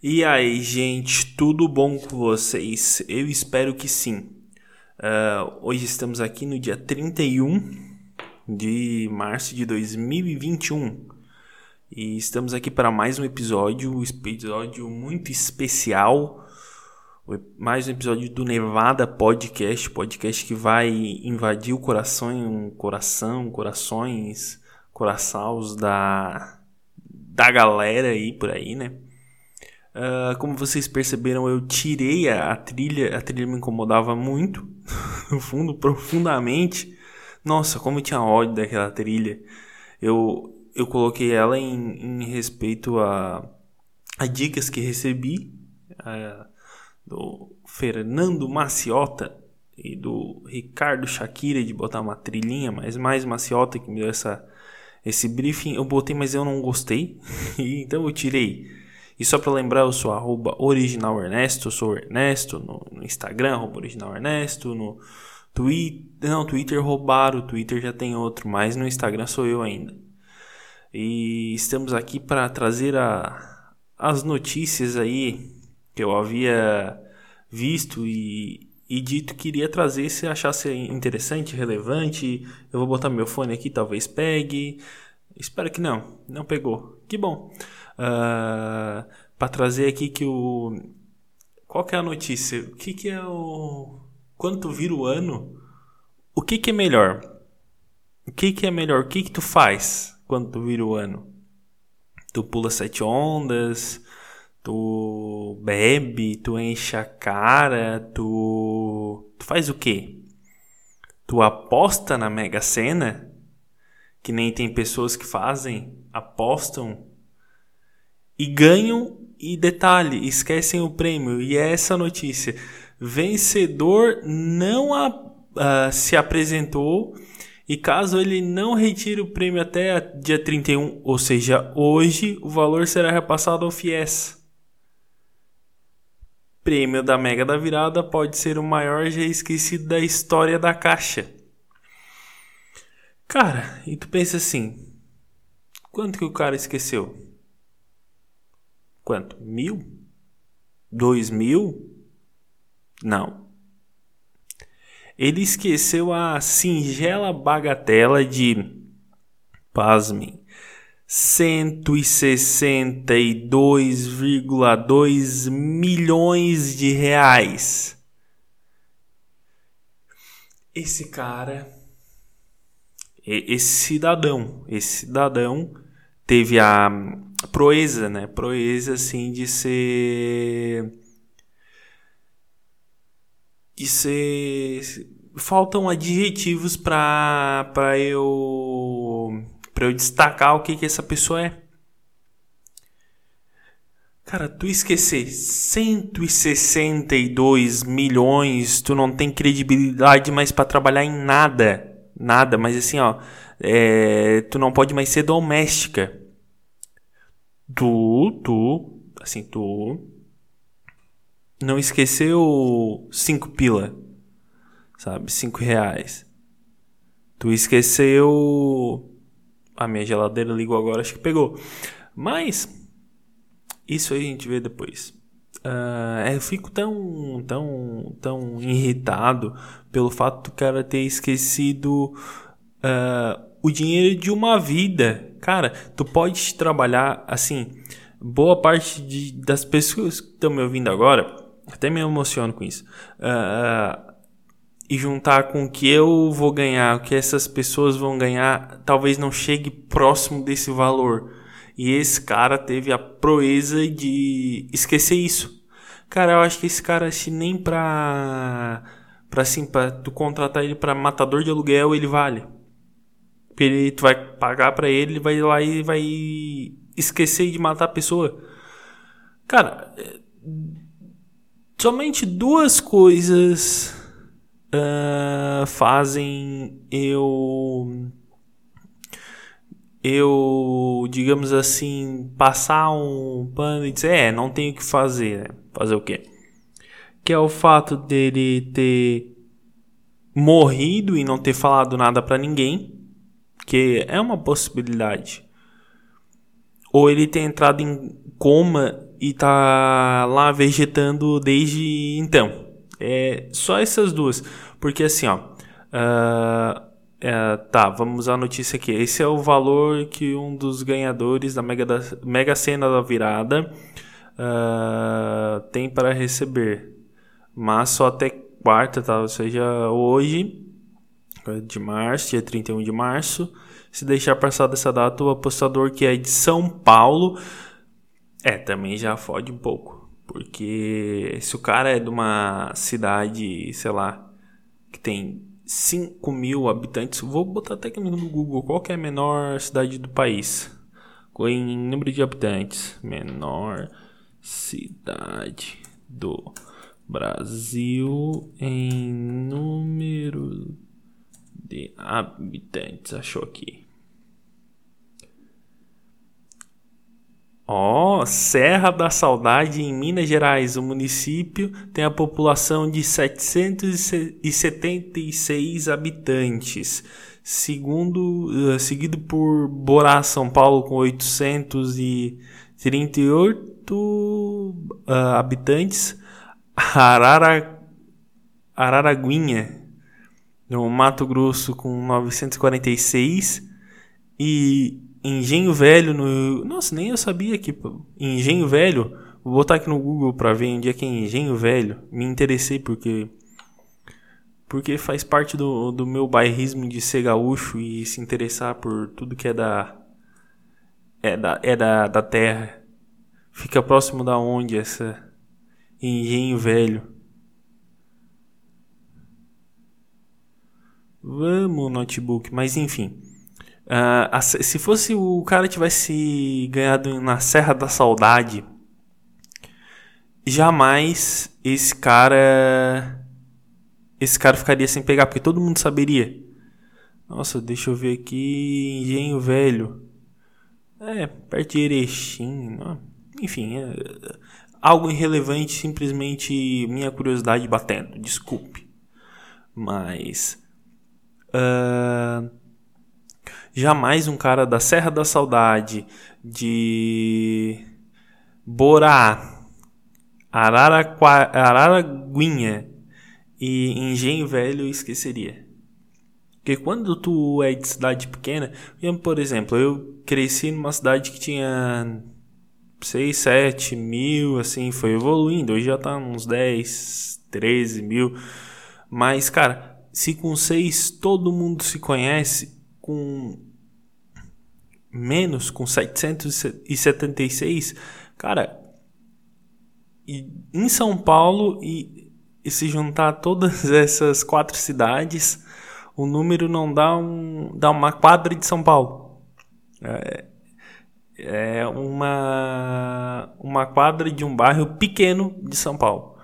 E aí, gente, tudo bom com vocês? Eu espero que sim. Uh, hoje estamos aqui no dia 31 de março de 2021 e estamos aqui para mais um episódio, um episódio muito especial. Mais um episódio do Nevada Podcast, podcast que vai invadir o coração, coração, corações, corações da, da galera aí por aí, né? Uh, como vocês perceberam, eu tirei a, a, trilha, a trilha me incomodava muito, no fundo, profundamente. Nossa, como eu tinha ódio daquela trilha. Eu, eu coloquei ela em, em respeito a, a dicas que recebi uh, do Fernando Maciota e do Ricardo Shakira de botar uma trilhinha, mas mais Maciota que me deu essa, esse briefing. Eu botei, mas eu não gostei, então eu tirei. E só para lembrar, eu sou arroba original Ernesto, eu sou Ernesto no, no Instagram, arroba original Ernesto, no Twitter, não, Twitter roubaram, o Twitter já tem outro, mas no Instagram sou eu ainda. E estamos aqui para trazer a, as notícias aí que eu havia visto e, e dito que iria trazer se achasse interessante, relevante. Eu vou botar meu fone aqui, talvez pegue. Espero que não, não pegou. Que bom. Uh, ah, para trazer aqui que o. Qual que é a notícia? O que, que é o. Quando vira o ano, o que, que é melhor? O que, que é melhor? O que, que tu faz quando tu vira o ano? Tu pula sete ondas, tu bebe, tu enche a cara, tu. Tu faz o quê? Tu aposta na Mega Sena? Que nem tem pessoas que fazem, apostam e ganham e detalhe, esquecem o prêmio. E é essa notícia: vencedor não a, uh, se apresentou. E caso ele não retire o prêmio até dia 31, ou seja, hoje, o valor será repassado ao FIES. Prêmio da Mega da Virada pode ser o maior já esquecido da história da caixa. Cara, e tu pensa assim: quanto que o cara esqueceu? Quanto? Mil? Dois mil? Não. Ele esqueceu a singela bagatela de, pasmem, 162,2 milhões de reais. Esse cara, esse cidadão, esse cidadão teve a proeza, né? Proeza, assim, de ser. de ser. Faltam adjetivos para para eu. para eu destacar o que, que essa pessoa é. Cara, tu esquecer 162 milhões, tu não tem credibilidade mais para trabalhar em nada. Nada, mas assim, ó. É, tu não pode mais ser doméstica. Tu, tu, assim, tu não esqueceu cinco pila, sabe? Cinco reais. Tu esqueceu. A minha geladeira ligou agora, acho que pegou. Mas, isso aí a gente vê depois. Uh, eu fico tão, tão, tão irritado pelo fato do cara ter esquecido uh, o dinheiro de uma vida. Cara, tu pode trabalhar assim. Boa parte de, das pessoas que estão me ouvindo agora, até me emociono com isso. Uh, e juntar com o que eu vou ganhar, o que essas pessoas vão ganhar, talvez não chegue próximo desse valor. E esse cara teve a proeza de esquecer isso. Cara, eu acho que esse cara, se nem pra. pra assim, pra tu contratar ele pra matador de aluguel, ele vale. Ele, tu vai pagar para ele, ele vai lá e vai esquecer de matar a pessoa. Cara, é, somente duas coisas uh, fazem eu eu, digamos assim, passar um pano e dizer, é, não tenho o que fazer, né? Fazer o quê? Que é o fato dele ter morrido e não ter falado nada para ninguém que é uma possibilidade. Ou ele ter entrado em coma e tá lá vegetando desde então. É só essas duas. Porque assim, ó. Uh, tá, vamos à notícia aqui. Esse é o valor que um dos ganhadores da Mega, da, Mega Sena da virada uh, tem para receber. Mas só até quarta, tá? Ou seja, hoje, de março, dia 31 de março. Se deixar passar dessa data, o apostador que é de São Paulo. É, também já fode um pouco. Porque se o cara é de uma cidade, sei lá, que tem 5 mil habitantes, vou botar até aqui no Google qual é a menor cidade do país. Em número de habitantes. Menor cidade do Brasil em número de habitantes. Achou aqui. Ó, oh, Serra da Saudade, em Minas Gerais. O município tem a população de 776 habitantes. Segundo, uh, seguido por Borá, São Paulo, com 838 uh, habitantes. Arara, Araraguinha, no Mato Grosso, com 946. E Engenho Velho no. Nossa, nem eu sabia que. Engenho Velho. Vou botar aqui no Google pra ver onde é que é Engenho Velho. Me interessei porque. Porque faz parte do, do meu bairrismo de ser gaúcho e se interessar por tudo que é da. É da, é da, da terra. Fica próximo da onde essa. Engenho Velho. Vamos, notebook. Mas enfim. Uh, se fosse o cara tivesse ganhado na Serra da Saudade, jamais esse cara esse cara ficaria sem pegar, porque todo mundo saberia. Nossa, deixa eu ver aqui, Engenho Velho. É, perto de Erechim, enfim, é, algo irrelevante, simplesmente minha curiosidade batendo, desculpe. Mas uh, Jamais um cara da Serra da Saudade, de Borá, Araraquá, Araraguinha e Engenho Velho esqueceria. Porque quando tu é de cidade pequena, por exemplo, eu cresci numa cidade que tinha 6, 7 mil, assim, foi evoluindo. Hoje já tá uns 10, 13 mil. Mas, cara, se com 6 todo mundo se conhece, com menos, com 776, cara, em São Paulo e, e se juntar todas essas quatro cidades, o número não dá, um, dá uma quadra de São Paulo. É, é uma, uma quadra de um bairro pequeno de São Paulo.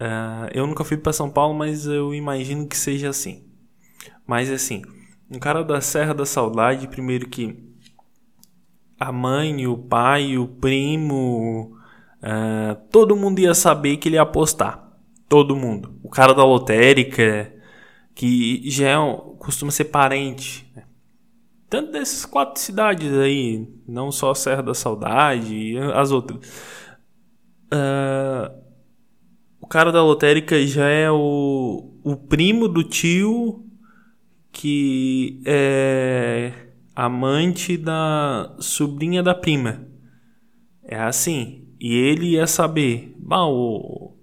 Uh, eu nunca fui para São Paulo, mas eu imagino que seja assim. Mas assim, um cara da Serra da Saudade, primeiro que a mãe, o pai, o primo, uh, todo mundo ia saber que ele ia apostar. Todo mundo. O cara da lotérica, que já é um, costuma ser parente. Né? Tanto dessas quatro cidades aí, não só a Serra da Saudade as outras. Uh, o cara da lotérica já é o, o primo do tio que é amante da sobrinha da prima. É assim. E ele ia saber. Bah, o,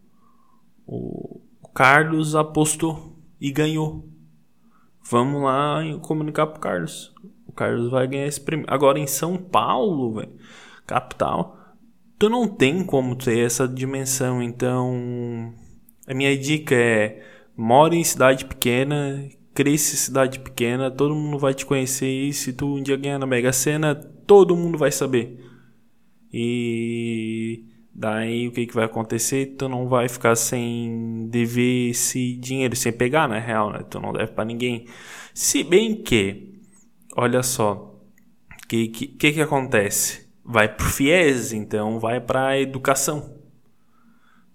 o, Carlos apostou e ganhou. Vamos lá comunicar pro Carlos. O Carlos vai ganhar esse prêmio. Agora em São Paulo, véio, capital, tu não tem como ter essa dimensão. Então, a minha dica é: mora em cidade pequena, cresce cidade pequena, todo mundo vai te conhecer e se tu um dia ganhar na Mega Sena, todo mundo vai saber. E daí o que, que vai acontecer? Tu não vai ficar sem dever esse dinheiro, sem pegar na real, né? Tu não deve para ninguém. Se bem que, olha só, o que, que, que, que acontece? Vai pro FIES, então vai para educação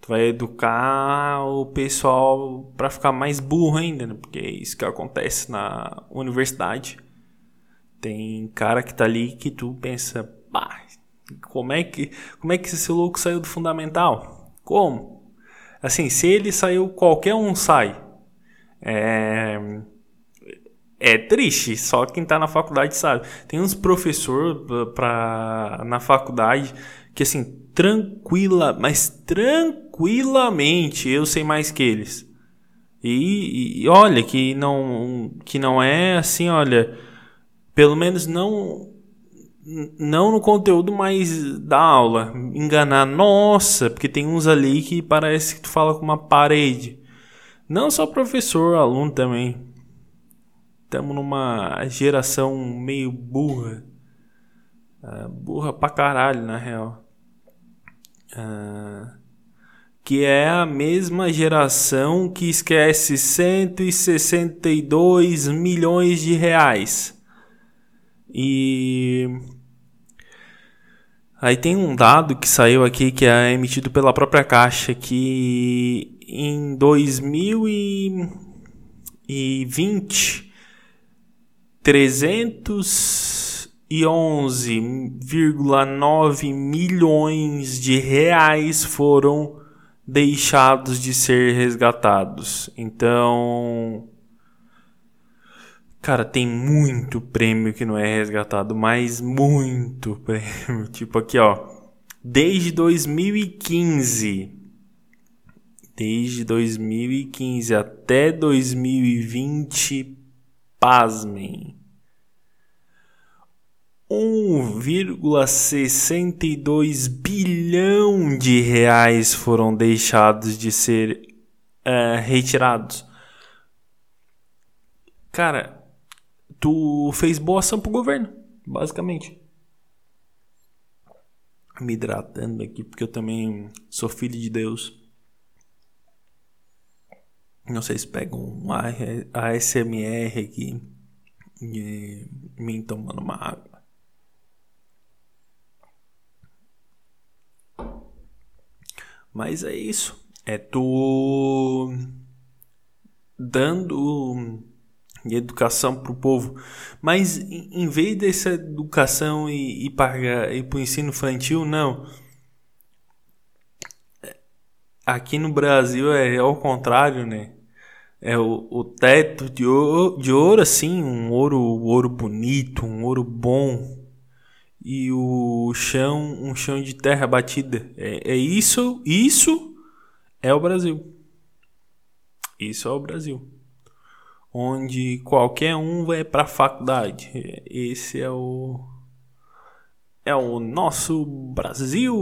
vai educar o pessoal para ficar mais burro ainda, né? Porque é isso que acontece na universidade. Tem cara que tá ali que tu pensa, pá, Como é que, como é que esse louco saiu do fundamental? Como? Assim, se ele saiu, qualquer um sai. É, é triste, só quem tá na faculdade sabe. Tem uns professor pra, na faculdade que assim, tranquila, mas tranquilamente eu sei mais que eles. E, e olha que não que não é assim, olha, pelo menos não não no conteúdo mais da aula, enganar, nossa, porque tem uns ali que parece que tu fala com uma parede. Não só professor, aluno também. Estamos numa geração meio burra. Uh, burra pra caralho, na real. Uh, que é a mesma geração que esquece 162 milhões de reais. E aí tem um dado que saiu aqui que é emitido pela própria Caixa que em 2020 311,9 milhões de reais foram deixados de ser resgatados. Então, cara, tem muito prêmio que não é resgatado, mas muito prêmio. Tipo aqui, ó, desde 2015 desde 2015 até 2020, pasmem, 1,62 bilhão de reais foram deixados de ser uh, retirados. Cara, tu fez boa ação pro governo, basicamente. Me hidratando aqui, porque eu também sou filho de Deus. Não sei se pegam um ASMR aqui e mim tomando uma água. Mas é isso. É tu dando educação pro povo. Mas em vez dessa educação e, e para ir pro ensino infantil, não. Aqui no Brasil é ao contrário, né? É o, o teto de ouro, de ouro, assim, um ouro, ouro bonito, um ouro bom e o chão, um chão de terra batida. É, é isso, isso é o Brasil. Isso é o Brasil. Onde qualquer um vai para a faculdade. Esse é o é o nosso Brasil.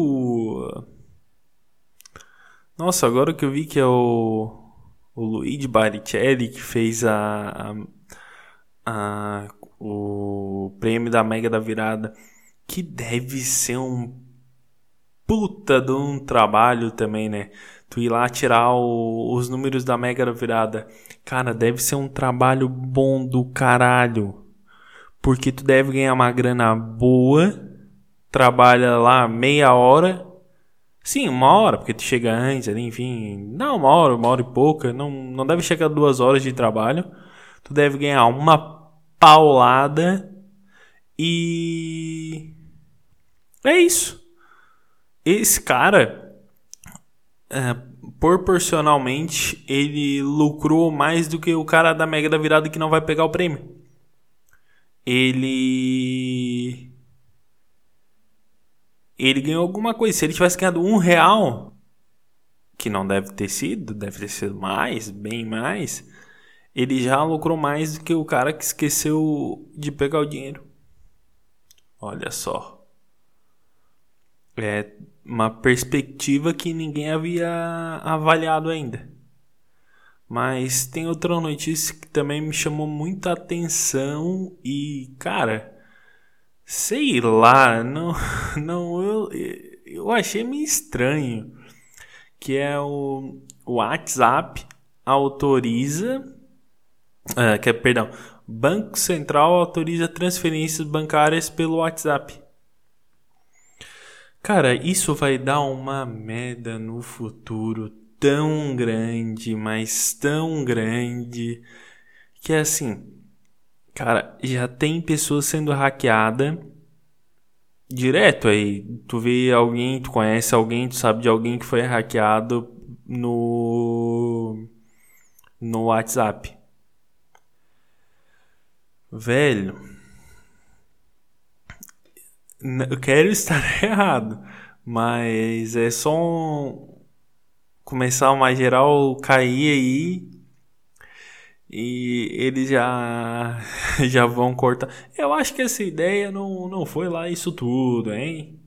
Nossa, agora que eu vi que é o o Luigi Baricelli que fez a, a, a o prêmio da Mega da Virada que deve ser um puta de um trabalho também, né? Tu ir lá tirar o, os números da Mega Virada. Cara, deve ser um trabalho bom do caralho. Porque tu deve ganhar uma grana boa. Trabalha lá meia hora. Sim, uma hora, porque tu chega antes ali, enfim. Não, uma hora, uma hora e pouca. Não, não deve chegar duas horas de trabalho. Tu deve ganhar uma paulada. E é isso. Esse cara, é, proporcionalmente, ele lucrou mais do que o cara da Mega da Virada que não vai pegar o prêmio. Ele. Ele ganhou alguma coisa. Se ele tivesse ganhado um real, que não deve ter sido, deve ter sido mais, bem mais, ele já lucrou mais do que o cara que esqueceu de pegar o dinheiro. Olha só é uma perspectiva que ninguém havia avaliado ainda. Mas tem outra notícia que também me chamou muita atenção e, cara, sei lá, não, não eu, eu achei meio estranho que é o, o WhatsApp autoriza, uh, que é, perdão, Banco Central autoriza transferências bancárias pelo WhatsApp. Cara, isso vai dar uma merda no futuro tão grande, mas tão grande, que é assim, cara, já tem pessoas sendo hackeada direto aí. Tu vê alguém, tu conhece alguém, tu sabe de alguém que foi hackeado no no WhatsApp. Velho, eu quero estar errado, mas é só um, começar uma geral cair aí e eles já já vão cortar. Eu acho que essa ideia não, não foi lá isso tudo, hein?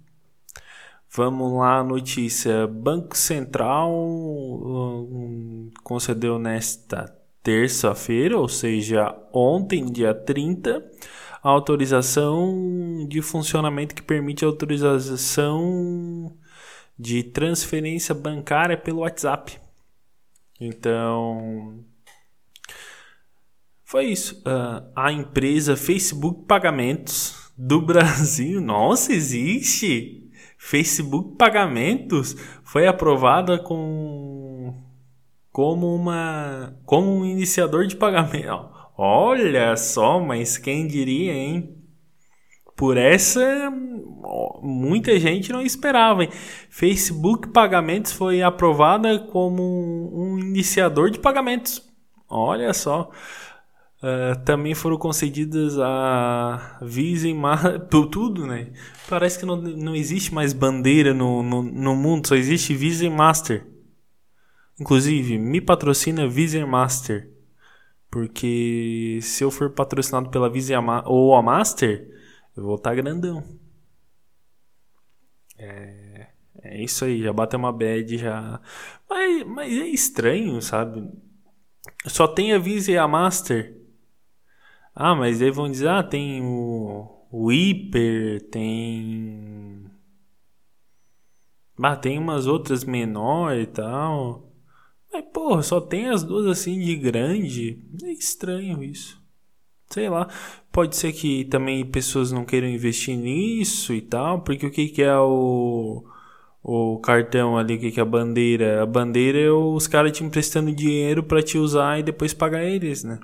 Vamos lá, notícia. Banco Central um, concedeu nesta terça-feira, ou seja, ontem, dia 30, autorização de funcionamento que permite a autorização de transferência bancária pelo WhatsApp. Então, foi isso. Uh, a empresa Facebook Pagamentos do Brasil, nossa, existe! Facebook Pagamentos foi aprovada com como uma como um iniciador de pagamento. Olha só, mas quem diria, hein? Por essa, muita gente não esperava. Hein? Facebook Pagamentos foi aprovada como um iniciador de pagamentos. Olha só. Uh, também foram concedidas a Visa e Master, tudo, né? Parece que não, não existe mais bandeira no, no, no mundo, só existe Visa e Master. Inclusive, me patrocina Visa e Master. Porque se eu for patrocinado pela Visa ou a Master, eu vou estar tá grandão. É, é isso aí, já bateu uma bad já. Mas, mas é estranho, sabe? Só tem a Visa e a Master. Ah, mas aí vão dizer, ah, tem o, o Hyper, tem. Ah, tem umas outras menores e tal. Mas, porra, só tem as duas assim de grande. É estranho isso. Sei lá. Pode ser que também pessoas não queiram investir nisso e tal. Porque o que, que é o, o cartão ali? O que, que é a bandeira? A bandeira é os caras te emprestando dinheiro para te usar e depois pagar eles, né?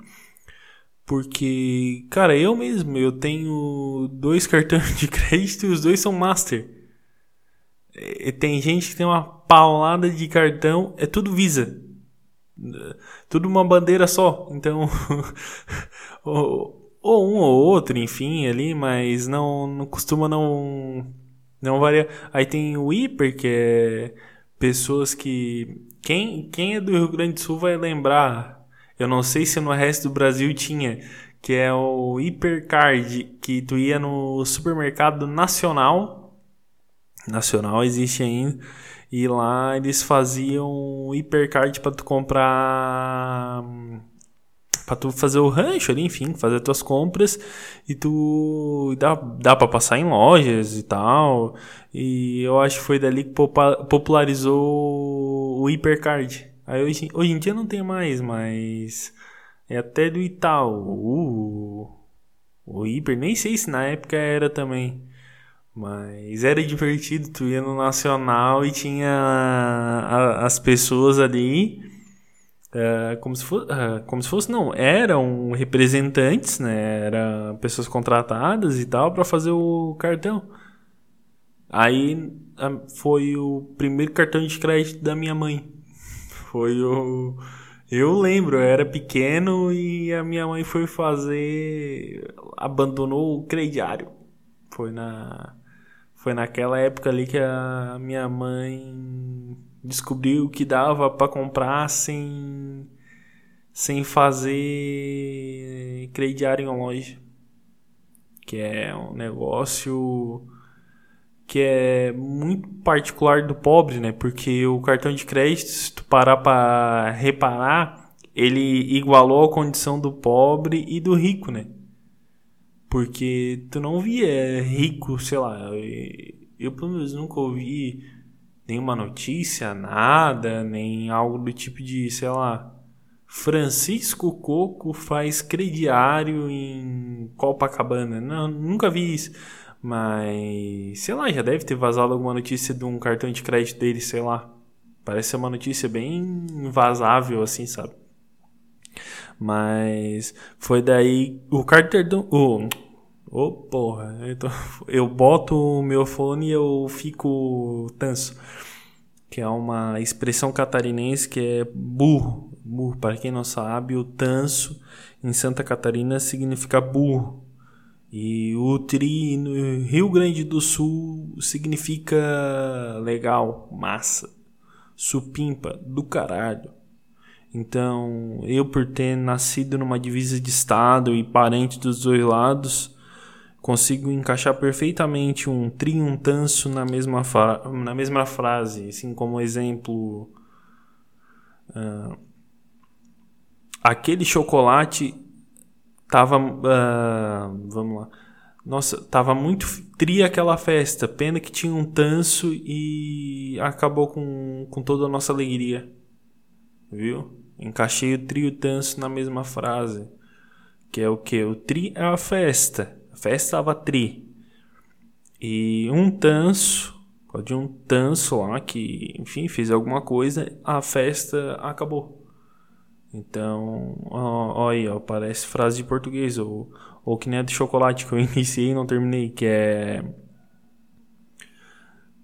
Porque, cara, eu mesmo, eu tenho dois cartões de crédito e os dois são Master. Tem gente que tem uma paulada de cartão, é tudo Visa. Tudo uma bandeira só. Então, ou, ou, um ou outro, enfim, ali, mas não, não costuma não não varia. Aí tem o hiper, que é pessoas que quem quem é do Rio Grande do Sul vai lembrar. Eu não sei se no resto do Brasil tinha, que é o Hipercard, que tu ia no supermercado nacional nacional existe ainda. E lá eles faziam hipercard para tu comprar para tu fazer o rancho ali, enfim, fazer tuas compras e tu dá, dá para passar em lojas e tal. E eu acho que foi dali que popularizou o hipercard. Aí hoje, hoje em dia não tem mais, mas é até do Itaú. Uh, o hiper, nem sei se na época era também. Mas era divertido, tu ia no Nacional e tinha a, as pessoas ali uh, como, se fosse, uh, como se fosse, não, eram representantes, né? Eram pessoas contratadas e tal para fazer o cartão. Aí foi o primeiro cartão de crédito da minha mãe. Foi o. Eu lembro, eu era pequeno e a minha mãe foi fazer. abandonou o crediário. Foi na foi naquela época ali que a minha mãe descobriu que dava para comprar sem sem fazer crediário em loja. Que é um negócio que é muito particular do pobre, né? Porque o cartão de crédito, se tu parar para reparar, ele igualou a condição do pobre e do rico, né? Porque tu não via rico, sei lá. Eu, pelo menos nunca ouvi nenhuma notícia, nada, nem algo do tipo de, sei lá. Francisco Coco faz crediário em Copacabana. Não, nunca vi isso. Mas, sei lá, já deve ter vazado alguma notícia de um cartão de crédito dele, sei lá. Parece ser uma notícia bem vazável, assim, sabe? Mas foi daí o cartão. O, Ô oh, porra, eu, tô... eu boto o meu fone e eu fico tanso. Que é uma expressão catarinense que é burro. Burro, para quem não sabe, o tanso em Santa Catarina significa burro. E o tri no Rio Grande do Sul significa legal, massa, supimpa, do caralho. Então, eu por ter nascido numa divisa de estado e parente dos dois lados, consigo encaixar perfeitamente um tri e um tanso na mesma, na mesma frase, assim como exemplo. Uh, aquele chocolate tava. Uh, vamos lá. Nossa, tava muito tria aquela festa. Pena que tinha um tanso e acabou com, com toda a nossa alegria. Viu? Encaixei o trio tanso na mesma frase. Que é o que? O tri é a festa. A festa tava tri. E um tanso, pode um tanso lá que, enfim, fez alguma coisa, a festa acabou. Então, ó aí, ó, parece frase de português, ou, ou que nem a de chocolate que eu iniciei e não terminei, que é.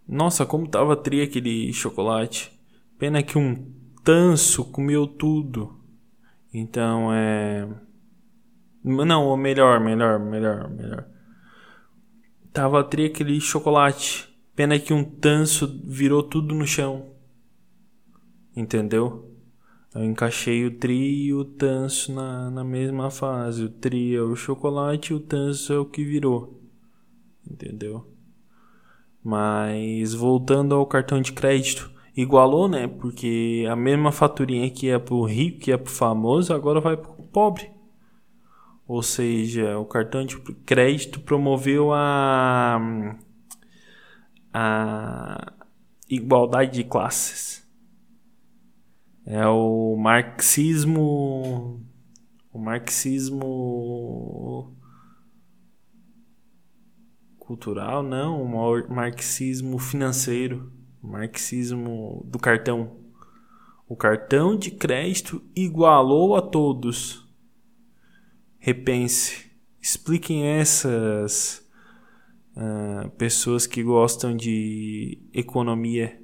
Nossa, como tava tri aquele chocolate. Pena que um tanso comeu tudo. Então é. Não, ou melhor, melhor, melhor, melhor. Tava tri aquele chocolate. Pena que um tanso virou tudo no chão. Entendeu? Eu encaixei o tri e o tanso na, na mesma fase. O tri é o chocolate e o tanso é o que virou. Entendeu? Mas voltando ao cartão de crédito, igualou, né? Porque a mesma faturinha que é pro rico, que é pro famoso, agora vai pro pobre. Ou seja, o cartão de crédito promoveu a, a igualdade de classes. É o marxismo. O marxismo. cultural, não. O marxismo financeiro. O marxismo do cartão. O cartão de crédito igualou a todos. Repense. Expliquem essas uh, pessoas que gostam de economia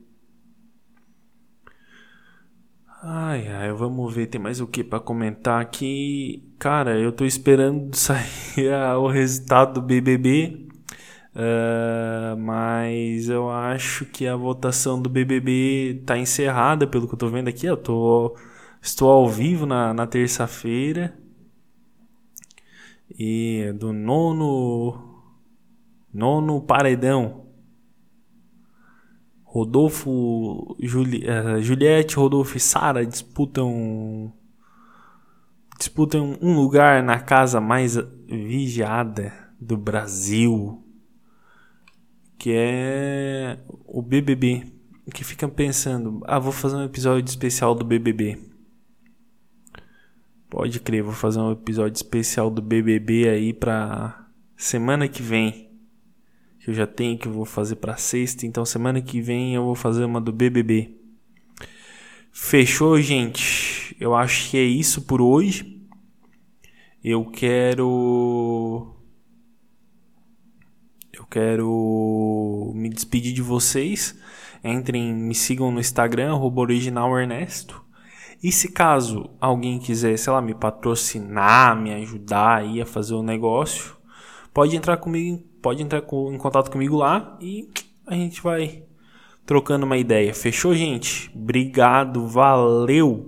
Ai, ai, vamos ver, tem mais o que para comentar aqui. Cara, eu tô esperando sair o resultado do BBB, uh, mas eu acho que a votação do BBB tá encerrada, pelo que eu tô vendo aqui. Eu tô, estou ao vivo na, na terça-feira e do nono, nono paredão. Rodolfo, Juli, uh, Juliette, Rodolfo e Sara disputam disputam um lugar na casa mais vigiada do Brasil, que é o BBB. Que fica pensando, ah, vou fazer um episódio especial do BBB. Pode crer, vou fazer um episódio especial do BBB aí pra semana que vem que eu já tenho que eu vou fazer para sexta, então semana que vem eu vou fazer uma do BBB. Fechou, gente? Eu acho que é isso por hoje. Eu quero eu quero me despedir de vocês. Entrem, me sigam no Instagram @originalernesto. E se caso alguém quiser, sei lá, me patrocinar, me ajudar aí a fazer o negócio, pode entrar comigo pode entrar em contato comigo lá e a gente vai trocando uma ideia. Fechou, gente? Obrigado, valeu!